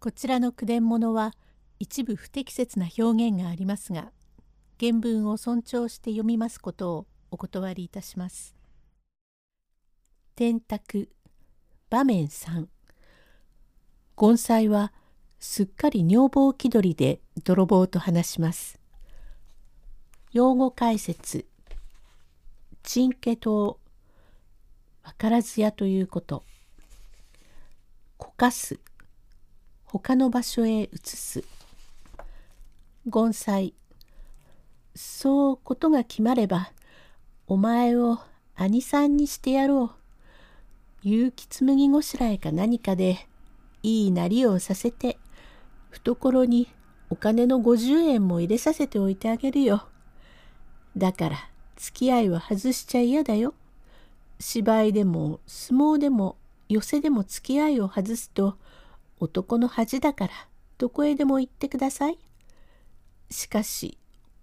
こちらの句伝物は一部不適切な表現がありますが原文を尊重して読みますことをお断りいたします。天卓場面3権斎はすっかり女房気取りで泥棒と話します。用語解説。チンケ島分からずやということ。こかす。他の場所へ移す。権斎そうことが決まればお前を兄さんにしてやろう。結城紬ごしらえか何かでいいなりをさせて懐にお金の50円も入れさせておいてあげるよ。だから付き合いは外しちゃ嫌だよ。芝居でも相撲でも寄せでも付き合いを外すと男の恥だからどこへでも行ってください。しかし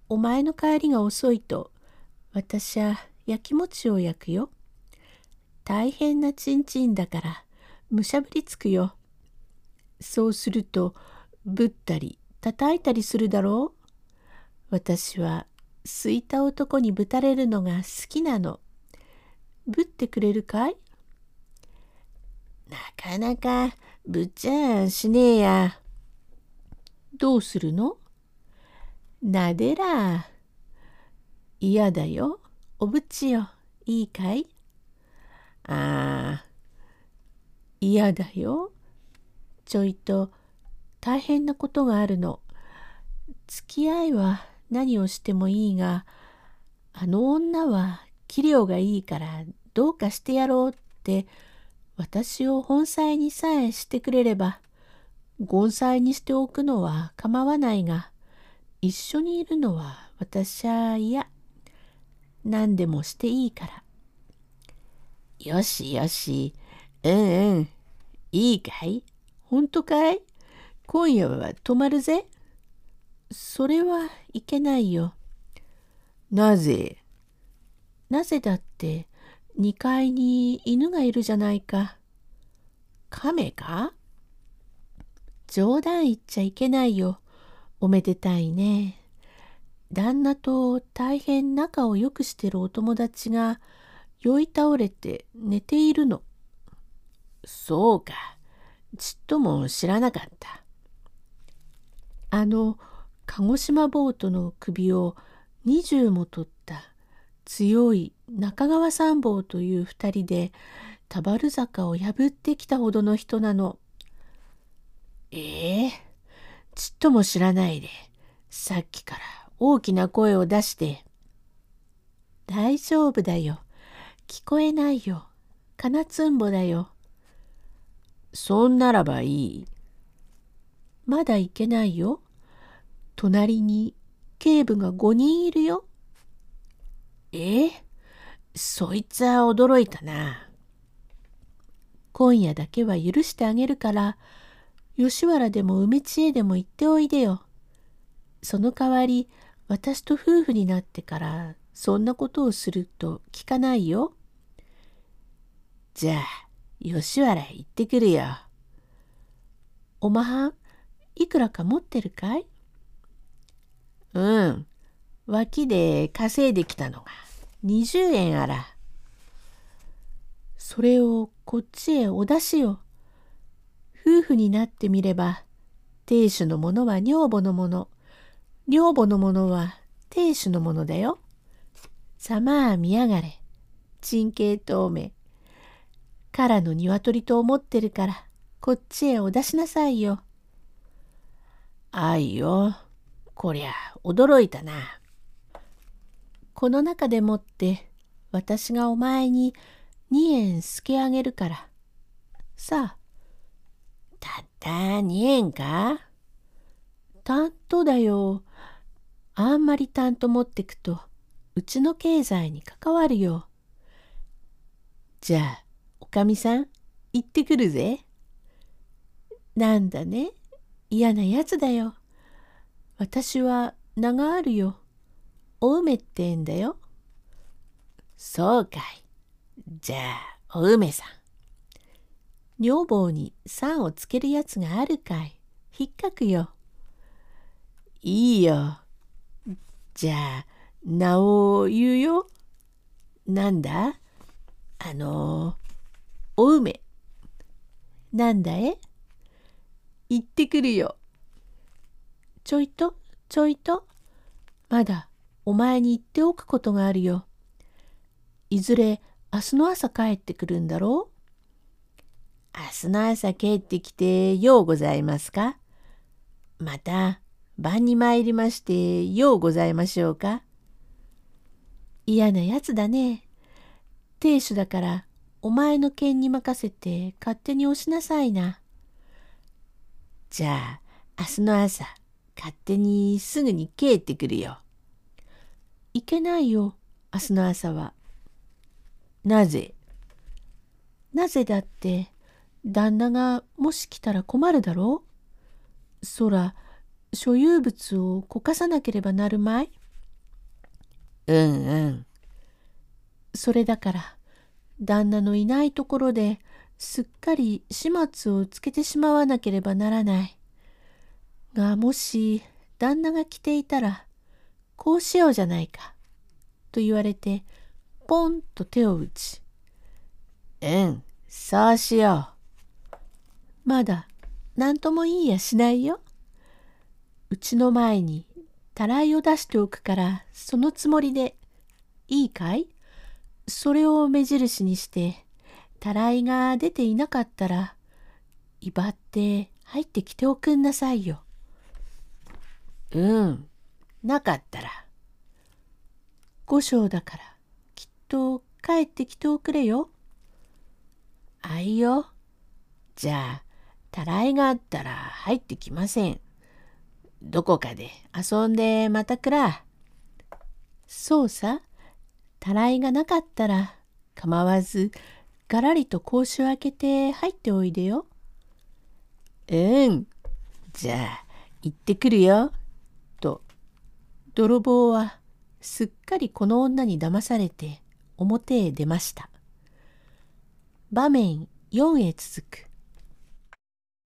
お前の帰りが遅いと私はやきもちを焼くよ。大変なちんちんだからむしゃぶりつくよ。そうするとぶったり叩いたりするだろう。私はすいた男にぶたれるのが好きなの。ぶってくれるかい？なかなかぶっちゃんしねえや。どうするの？なでら。嫌だよ。おぶちよ。いいかい？ああ。嫌だよ。ちょいと大変なことがあるの。付き合いは何をしてもいいが、あの女は器量がいいからどうかしてやろうって私を本妻にさえしてくれれば、盆栽にしておくのは構わないが、一緒にいるのは私は嫌。何でもしていいから。よしよし、うんうん、いいかい？本当かい？今夜は泊まるぜ。それはいけないよ。なぜ？なぜだって、2階に犬がいるじゃないか。亀か？冗談言っちゃいけないよ。おめでたいね。旦那と大変仲を良くしてるお友達が酔い倒れて寝ているの。そうか。ちっとも知らなかった。あの鹿児島ボートの首を20も取った強い中川三坊という二人で田原坂を破ってきたほどの人なの。ええー、ちっとも知らないでさっきから大きな声を出して「大丈夫だよ聞こえないよ金つんぼだよ」そんならばいい。まだいけないよ。隣に警部が5人いるよ。え？そいつは驚いたな。今夜だけは許してあげるから、吉原でも梅知恵でも行っておいでよ。その代わり、私と夫婦になってから、そんなことをすると聞かないよ。じゃあ、吉原行ってくるよ。おまはん、いくらか持ってるかい？うん。脇で稼いできたのが20円あら。それをこっちへお出しよ。夫婦になってみれば、亭主のものは女房のもの、女房のものは亭主のものだよ。さまあ見やがれ。鎮慶透明。からの鶏と思ってるから、こっちへお出しなさいよ。あいよ。こりゃ驚いたな。この中でもって私がお前に2円すけあげるから。さあ。たった2円か？担当だよ。あんまり担当持ってくとうちの経済に関わるよ。じゃあ、おかみさん、行ってくるぜ。なんだね、嫌なやつだよ。私は名があるよ。お梅ってんだよ。そうかい。じゃあ、お梅さん。女房にさんをつけるやつがあるかい。引っかくよ。いいよ。じゃあ、名を言うよ。なんだ？あの、お梅。なんだえ行ってくるよ。ちょいと、ちょいと。まだお前に言っておくことがあるよ。いずれ明日の朝帰ってくるんだろう？明日の朝帰ってきてようございますか？また晩に参りましてようございましょうか？嫌なやつだね。亭主だからお前の剣に任せて勝手に押しなさいな。じゃあ明日の朝勝手にすぐに帰ってくるよ。いけないよ明日の朝は。なぜ？なぜだって旦那がもし来たら困るだろう？そら所有物をこかさなければなるまい？うんうんそれだから旦那のいないところですっかり始末をつけてしまわなければならない。がもし旦那が来ていたらこうしようじゃないかと言われてポンと手を打ち「うんそうしよう」まだ何とも言いやしないよ。うちの前にたらいを出しておくからそのつもりでいいかい？それを目印にしてたらいが出ていなかったら威張って入ってきておくんなさいよ。うん、なかったら。五章だからきっと帰ってきておくれよ。あいよ。じゃあ、たらいがあったら入ってきません。どこかで遊んでまたくら。そうさ。たらいがなかったら構わずがらりと格子を開けて入っておいでよ。うん。じゃあ行ってくるよ。泥棒はすっかりこの女に騙されて表へ出ました。場面4へ続く。